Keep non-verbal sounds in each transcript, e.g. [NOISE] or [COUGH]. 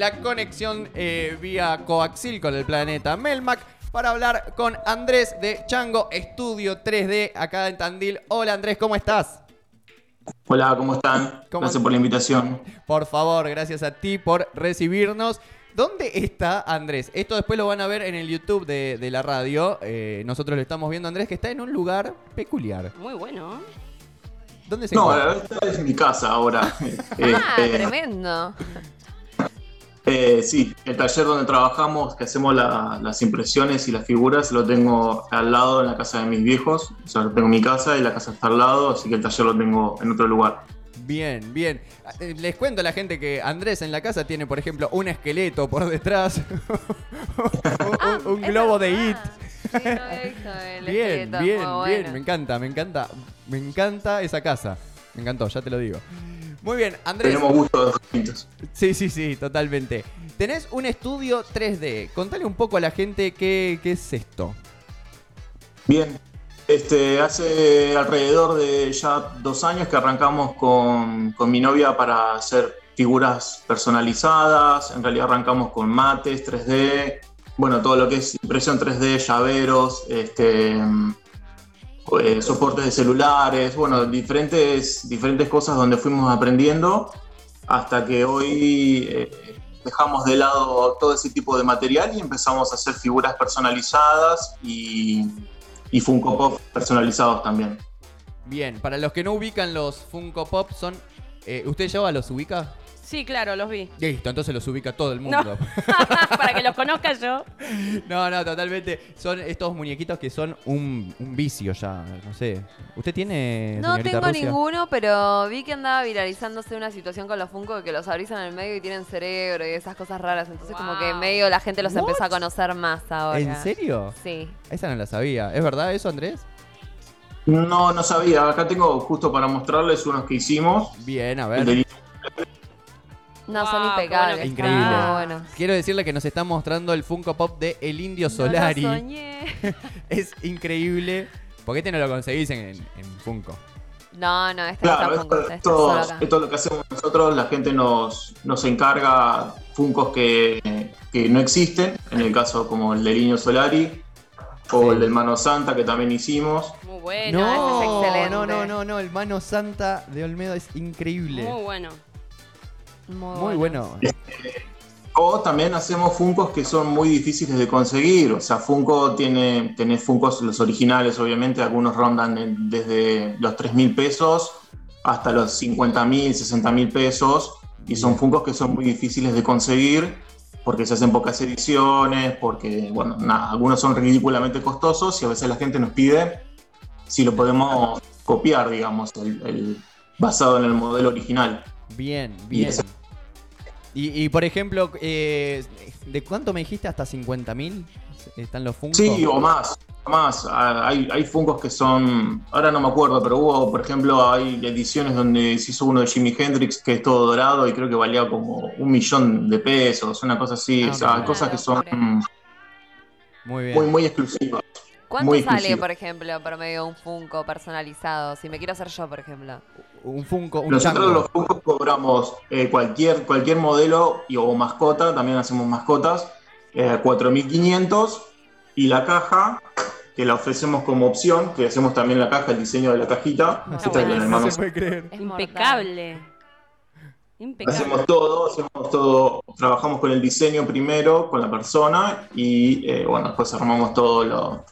la conexión eh, vía coaxil con el planeta Melmac para hablar con Andrés de Chango Estudio 3D acá en Tandil. Hola Andrés, ¿cómo estás? Hola, ¿cómo están? Gracias por la invitación. Por favor, gracias a ti por recibirnos. ¿Dónde está Andrés? Esto después lo van a ver en el YouTube de, la radio. Eh, nosotros lo estamos viendo, Andrés, que está en un lugar peculiar. Muy bueno. ¿Dónde se No, esta es mi casa ahora. [LAUGHS] ah, este, tremendo. Eh, sí, el taller donde trabajamos, que hacemos las impresiones y las figuras, lo tengo al lado en la casa de mis viejos. O sea, tengo mi casa y la casa está al lado, así que el taller lo tengo en otro lugar. Bien, bien. Eh, les cuento a la gente que Andrés en la casa tiene, por ejemplo, un esqueleto por detrás, [LAUGHS] un, globo de IT. bien, bien, bien. Me encanta, me encanta. Me encanta esa casa. Me encantó, ya te lo digo. Muy bien, Andrés. Tenemos gustos distintos. Sí, sí, sí, totalmente. Tenés un estudio 3D. Contale un poco a la gente qué, qué es esto. Bien, este, hace alrededor de ya dos años que arrancamos con, con, mi novia para hacer figuras personalizadas. En realidad arrancamos con mates 3D, bueno, todo lo que es impresión 3D, llaveros, este, eh, soportes de celulares, bueno, diferentes, diferentes cosas donde fuimos aprendiendo hasta que hoy eh, dejamos de lado todo ese tipo de material y empezamos a hacer figuras personalizadas y Funko Pop personalizados también. Bien, para los que no ubican los Funko Pop son... Eh, ¿Usted ya los ubica? Sí, claro, los vi. Listo, entonces los ubica todo el mundo. [LAUGHS] Para que los conozca yo. No, no, totalmente. Son estos muñequitos que son un, vicio ya, no sé. ¿Usted tiene, No tengo ninguno, pero vi que andaba viralizándose una situación con los Funko que los abrís en el medio y tienen cerebro y esas cosas raras. Entonces como que medio la gente los empezó a conocer más ahora. ¿En serio? Sí. Esa no la sabía. ¿Es verdad eso, Andrés? No, no sabía. Acá tengo justo para mostrarles unos que hicimos. Bien, a ver. No, son impecables. Increíble. Quiero decirle que nos está mostrando el Funko Pop de El Indio Solari. [LAUGHS] es increíble. ¿Por qué te no lo conseguís en, Funko? No, no, este claro, no está Funko. Esto, es lo que hacemos nosotros. La gente nos, nos encarga Funkos que, que no existen. En el caso como el del Indio Solari. O el del Mano Santa que también hicimos. Muy bueno, no, es excelente. No, no, no, no, el Mano Santa de Olmedo es increíble. Muy bueno. Muy, bueno. O también hacemos Funcos que son muy difíciles de conseguir. O sea, Funko tiene, tenés Funcos, los originales, obviamente, algunos rondan desde los 3 mil pesos hasta los 50 mil, 60 mil pesos. Y son Funcos que son muy difíciles de conseguir porque se hacen pocas ediciones, porque, bueno, algunos son ridículamente costosos y a veces la gente nos pide si lo podemos copiar, digamos, el, basado en el modelo original. Bien, bien. Y, por ejemplo, eh, ¿de cuánto me dijiste? ¿Hasta 50.000 están los Funkos? Sí, o más. Más, ah, hay, hay Funkos que son, ahora no me acuerdo, pero hubo, por ejemplo, hay ediciones donde se hizo uno de Jimi Hendrix que es todo dorado y creo que valía como un millón de pesos, una cosa así, ah, o sea, cosas que son muy, muy exclusivas. ¿Cuánto sale, por ejemplo, por medio de un Funko personalizado? Si me quiero hacer yo, por ejemplo. Un Funko, un Nosotros los Funko cobramos eh, cualquier, cualquier modelo y, o mascota, también hacemos mascotas, eh, 4.500 y la caja que la ofrecemos como opción, que hacemos también la caja, el diseño de la cajita. No, se puede creer. Es impecable. Impecable. Hacemos todo, hacemos todo, trabajamos con el diseño primero, con la persona y eh, bueno, después armamos todo lo,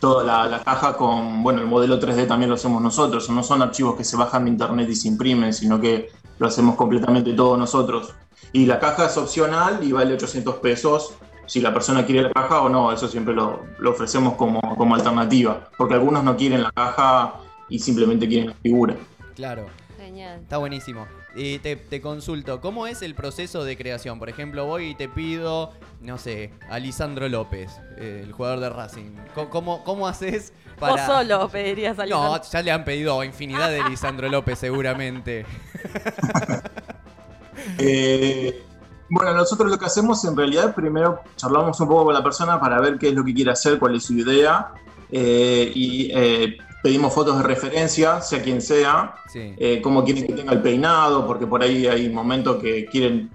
toda la, caja con, bueno, el modelo 3D también lo hacemos nosotros, no son archivos que se bajan de internet y se imprimen, sino que lo hacemos completamente todo nosotros. Y la caja es opcional y vale 800 pesos si la persona quiere la caja o no, eso siempre lo, ofrecemos como, como, alternativa, porque algunos no quieren la caja y simplemente quieren la figura. Claro. Genial. Está buenísimo. Y te, consulto, ¿cómo es el proceso de creación? Por ejemplo, voy y te pido, no sé, a Lisandro López, eh, el jugador de Racing. ¿Cómo, cómo haces para...? ¿O solo pedirías a Lisandro? No, ya le han pedido infinidad de Lisandro López seguramente. [LAUGHS] Eh, bueno, nosotros lo que hacemos en realidad, primero charlamos un poco con la persona para ver qué es lo que quiere hacer, cuál es su idea. Eh, y pedimos fotos de referencia, sea quien sea, eh, cómo quieren que tenga el peinado, porque por ahí hay momentos que quieren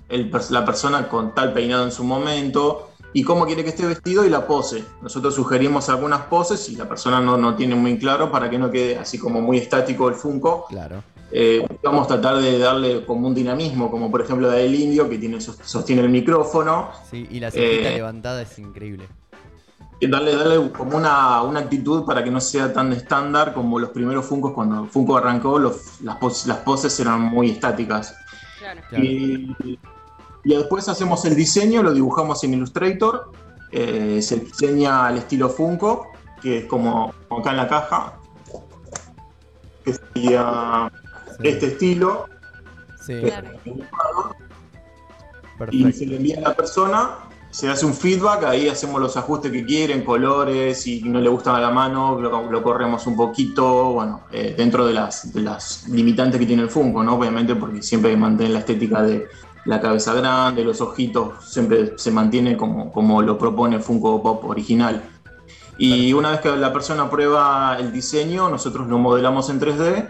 la persona con tal peinado en su momento, y cómo quiere que esté vestido y la pose. Nosotros sugerimos algunas poses y la persona no, no tiene muy claro para que no quede así como muy estático el Funko. Claro. Eh, vamos a tratar de darle como un dinamismo, como por ejemplo la del indio que tiene, sostiene el micrófono. Sí, y la cejita eh, levantada es increíble darle, darle como una, actitud para que no sea tan estándar como los primeros Funkos cuando Funko arrancó, las, las poses eran muy estáticas. Y, después hacemos el diseño, lo dibujamos en Illustrator, eh, se diseña al estilo Funko, que es como, acá en la caja, que sería este estilo. Sí. y se le envía a la persona se hace un feedback, ahí hacemos los ajustes que quieren, colores, si no le gusta a la mano, lo, corremos un poquito, bueno, eh, dentro de las, de las limitantes que tiene el Funko, ¿no? Obviamente porque siempre mantiene la estética de la cabeza grande, los ojitos, siempre se mantiene como, como lo propone Funko Pop original. Y una vez que la persona prueba el diseño, nosotros lo modelamos en 3D,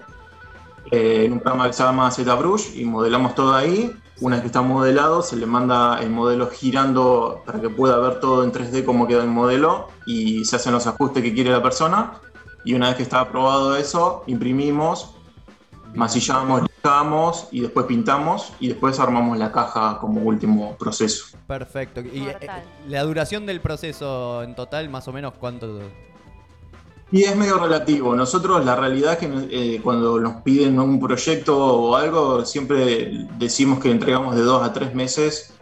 eh, en un programa que se llama ZBrush, y modelamos todo ahí, una vez que está modelado, se le manda el modelo girando para que pueda ver todo en 3D cómo queda el modelo y se hacen los ajustes que quiere la persona. Y una vez que está aprobado eso, imprimimos, masillamos, lijamos y después pintamos y después armamos la caja como último proceso. Perfecto. ¿Y eh, la duración del proceso en total, más o menos, cuánto y es medio relativo. Nosotros la realidad es que eh, cuando nos piden un proyecto o algo, siempre decimos que entregamos de dos a tres meses.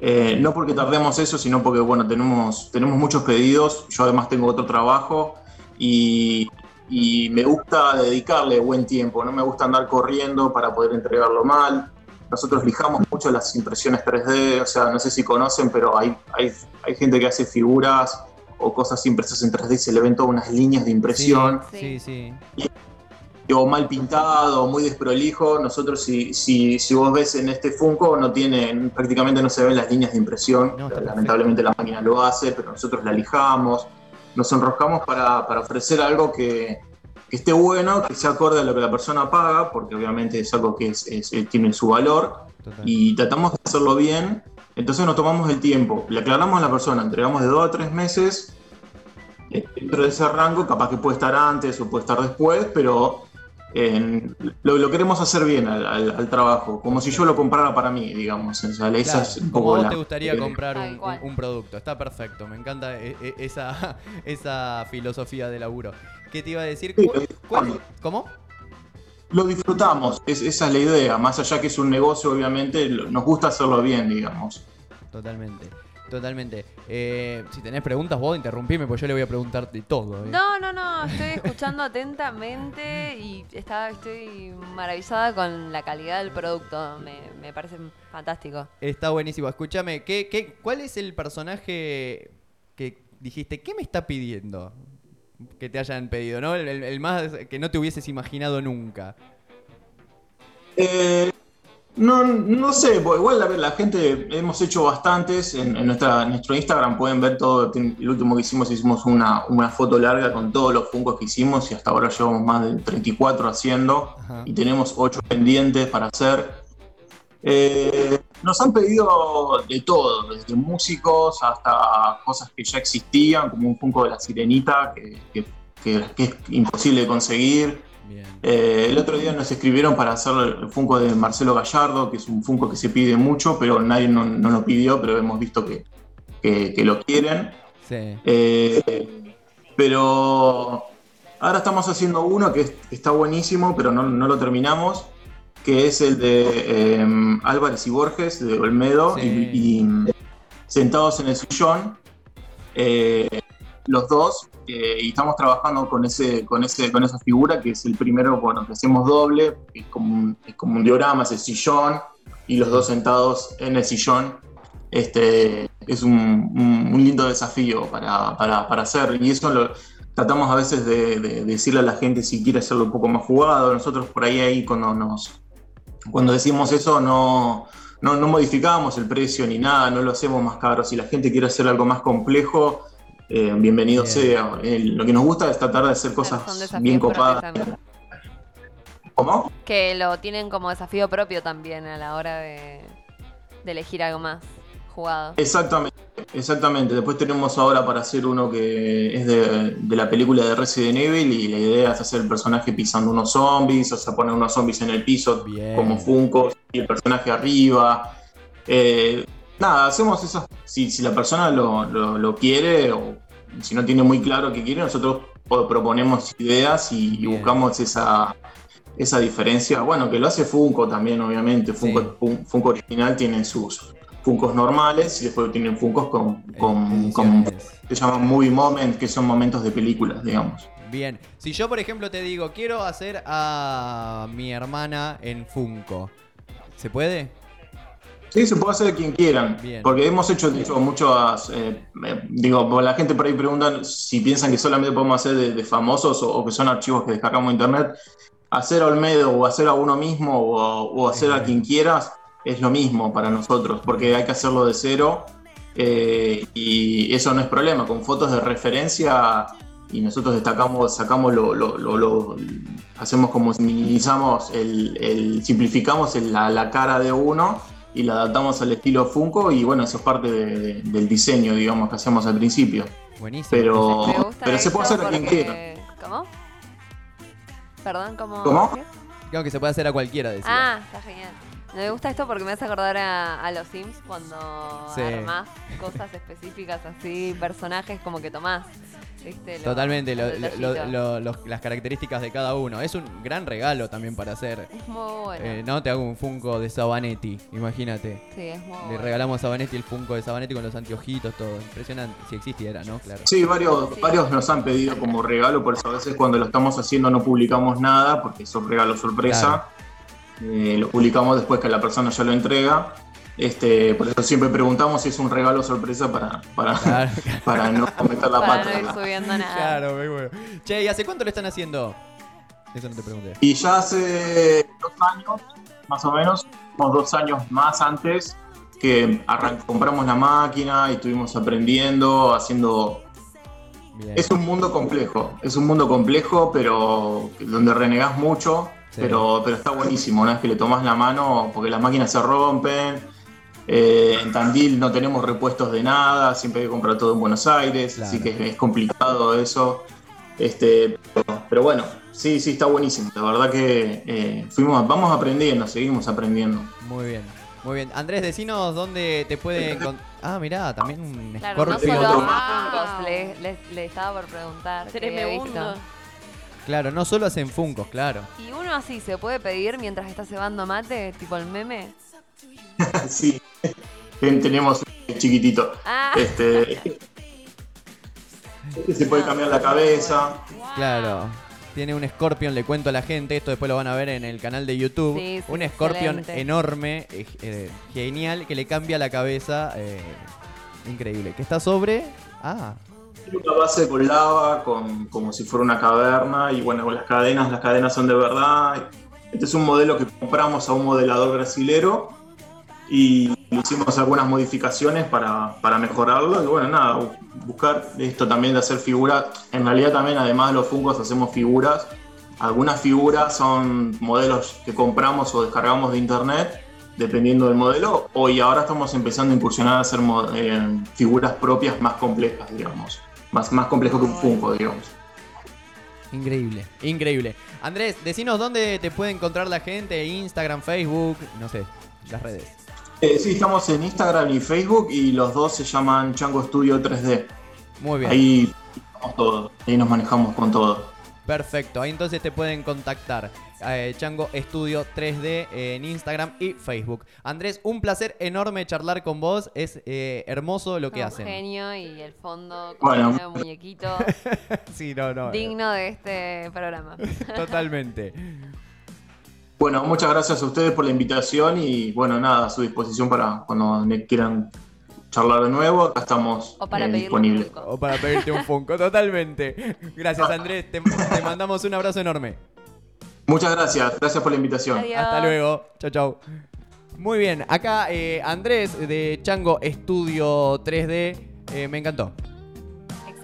Eh, no porque tardemos eso, sino porque bueno, tenemos, tenemos muchos pedidos. Yo además tengo otro trabajo y, y me gusta dedicarle buen tiempo. No me gusta andar corriendo para poder entregarlo mal. Nosotros lijamos mucho las impresiones 3D, o sea, no sé si conocen, pero hay, hay, hay gente que hace figuras o cosas impresas en 3D y se le ven todas unas líneas de impresión. Sí, sí. o mal pintado, o muy desprolijo. Nosotros, si, si, si, vos ves en este Funko, no tiene, prácticamente no se ven las líneas de impresión. Lamentablemente la máquina lo hace, pero nosotros la lijamos, nos enroscamos para, para ofrecer algo que, que, esté bueno, que sea acorde a lo que la persona paga, porque obviamente es algo que es, tiene su valor. Y tratamos de hacerlo bien entonces nos tomamos el tiempo, le aclaramos a la persona, entregamos de dos a tres meses eh, dentro de ese rango, capaz que puede estar antes o puede estar después, pero lo, queremos hacer bien al, trabajo, como si yo lo comprara para mí, digamos. O sea, te gustaría comprar un, producto, está perfecto, me encanta e, e, esa, [LAUGHS] esa filosofía de laburo. ¿Qué te iba a decir? ¿Cómo? Lo disfrutamos, esa es la idea, más allá que es un negocio, obviamente, nos gusta hacerlo bien, digamos. Totalmente. Totalmente. Eh, si tenés preguntas, vos interrumpime, pues yo le voy a preguntar de todo. ¿eh? No, no, no. Estoy escuchando atentamente y está, estoy maravillada con la calidad del producto. Me, parece fantástico. Está buenísimo. Escúchame, ¿qué, qué, cuál es el personaje que dijiste, ¿qué me está pidiendo? Que te hayan pedido, ¿no? El, más que no te hubieses imaginado nunca. Eh, no, no sé, igual la, la, gente, hemos hecho bastantes, en, nuestra, nuestro Instagram pueden ver todo, el último que hicimos, hicimos una, foto larga con todos los funcos que hicimos y hasta ahora llevamos más de 34 haciendo y tenemos 8 pendientes para hacer. Eh, nos han pedido de todo, desde músicos hasta cosas que ya existían, como un Funko de la Sirenita, que, es imposible de conseguir. Eh, el otro día nos escribieron para hacer el Funko de Marcelo Gallardo, que es un Funko que se pide mucho, pero nadie no, lo pidió, pero hemos visto que, lo quieren. Eh, pero ahora estamos haciendo uno que está buenísimo, pero no, no lo terminamos que es el de em, Álvarez y Borges, de Olmedo, y, sentados en el sillón, eh, los dos, eh, y estamos trabajando con, ese, con, ese, con esa figura, que es el primero, bueno, que hacemos doble, es como un, es como un diorama, es el sillón, y los dos sentados en el sillón. Este, es un, lindo desafío para, para, para, hacer, y eso lo, tratamos a veces de, de, decirle a la gente si quiere hacerlo un poco más jugado. Nosotros por ahí, ahí cuando nos, cuando decimos eso no, no, modificamos el precio ni nada, no lo hacemos más caro. Si la gente quiere hacer algo más complejo, eh, bienvenido sea. lo que nos gusta es tratar de hacer cosas bien copadas. ¿Cómo? Que lo tienen como desafío propio también a la hora de, elegir algo más jugado. Exactamente, exactamente. Después tenemos ahora para hacer uno que es de, la película de Resident Evil y la idea es hacer el personaje pisando unos zombies, o sea, poner unos zombies en el piso como Funko y el personaje arriba. Eh, nada, hacemos eso. Si, si la persona lo, quiere o si no tiene muy claro qué quiere, nosotros proponemos ideas y, buscamos esa, esa diferencia. Bueno, que lo hace Funko también, obviamente. Funko, original tiene sus Funkos normales y después tienen Funkos con, con, con se llaman movie moments, que son momentos de películas, digamos. Bien, si yo por ejemplo te digo, quiero hacer a mi hermana en Funko, ¿se puede? Sí, se puede hacer quien quieran. Porque hemos hecho, muchas. Eh, eh, digo, la gente por ahí pregunta si piensan que solamente podemos hacer de, famosos o, que son archivos que descargamos de internet. Hacer a Olmedo o hacer a uno mismo o, hacer a quien quieras es lo mismo para nosotros, porque hay que hacerlo de cero eh, y eso no es problema. Con fotos de referencia y nosotros destacamos, sacamos lo, lo, hacemos como minimizamos, el, simplificamos la cara de uno y la adaptamos al estilo Funko y bueno, eso es parte del diseño, digamos, que hacemos al principio. Buenísimo. Pero, pero se puede hacer a quien quiera. ¿Cómo? Perdón, ¿cómo? ¿Cómo? Creo que se puede hacer a cualquiera. Decía. Ah, está genial. Me gusta esto porque me hace acordar a, los Sims cuando armás cosas específicas así, personajes como que tomás. Totalmente, las características de cada uno. Es un gran regalo también para hacer. Es muy bueno. Eh, no te hago un Funko de Sabanetti, imagínate. Sí, es muy Le regalamos a Sabanetti el Funko de Sabanetti con los anteojitos, todo. Impresionante, si existiera, ¿no? Claro. Sí, varios, varios nos han pedido como regalo, por eso a veces cuando lo estamos haciendo no publicamos nada, porque es un regalo sorpresa. Eh, lo publicamos después que la persona ya lo entrega. Este, por eso siempre preguntamos si es un regalo sorpresa para, para, [LAUGHS] para no cometer la pata. No ir subiendo nada. Claro, muy bueno. Che, ¿y hace cuánto lo están haciendo? Eso no te pregunté. Y ya hace dos años, más o menos, unos dos años más antes, que compramos la máquina y estuvimos aprendiendo, haciendo... Es un mundo complejo, es un mundo complejo, pero donde renegas mucho, pero, pero está buenísimo. Una vez que le tomas la mano, porque las máquinas se rompen, eh, en Tandil no tenemos repuestos de nada, siempre hay que comprar todo en Buenos Aires, así que es complicado eso. Este, pero, bueno, sí, sí, está buenísimo. La verdad que eh, fuimos, vamos aprendiendo, seguimos aprendiendo. Muy bien, muy bien. Andrés, decinos dónde te puede encontrar. Ah, mirá, también un claro, no solo ah. le, estaba por preguntar. Tremendo. Claro, no solo hacen funcos, claro. ¿Y uno así se puede pedir mientras está cebando mate, tipo el meme? [LAUGHS] sí, tenemos un chiquitito. Ah. Este, este, se puede cambiar la cabeza. Claro. Tiene un Scorpion, le cuento a la gente, esto después lo van a ver en el canal de YouTube. un Scorpion enorme, eh, eh, genial, que le cambia la cabeza. Eh, increíble. Que está sobre. Ah. Una base con lava, con, como si fuera una caverna. Y bueno, con las cadenas, las cadenas son de verdad. Este es un modelo que compramos a un modelador brasilero y hicimos algunas modificaciones para, para, mejorarlo. Y bueno, nada, buscar esto también de hacer figuras. En realidad también, además de los fungos, hacemos figuras. Algunas figuras son modelos que compramos o descargamos de internet, dependiendo del modelo. Hoy ahora estamos empezando a incursionar a hacer eh, figuras propias más complejas, digamos. Más, más complejo que un fungo, digamos. Increíble, increíble. Andrés, decinos dónde te puede encontrar la gente, Instagram, Facebook, no sé, las redes. Eh, sí, estamos en Instagram y Facebook y los dos se llaman Chango Studio 3D. Muy bien. Ahí todo, ahí nos manejamos con todo. Perfecto, ahí entonces te pueden contactar. Eh, Chango Studio 3D en Instagram y Facebook. Andrés, un placer enorme charlar con vos. Es eh, hermoso lo que hacen. genio y el fondo con bueno. muñequito. [LAUGHS] sí, no, no. Digno de este programa. [LAUGHS] [LAUGHS] Totalmente. Bueno, muchas gracias a ustedes por la invitación y bueno, nada, a su disposición para cuando quieran charlar de nuevo, acá estamos eh, disponibles. O para pedirte un Funko, totalmente. Gracias Andrés, te, mandamos un abrazo enorme. Muchas gracias, gracias por la invitación. Hasta luego, chao, chao. Muy bien, acá eh, Andrés de Chango Estudio 3D, eh, me encantó.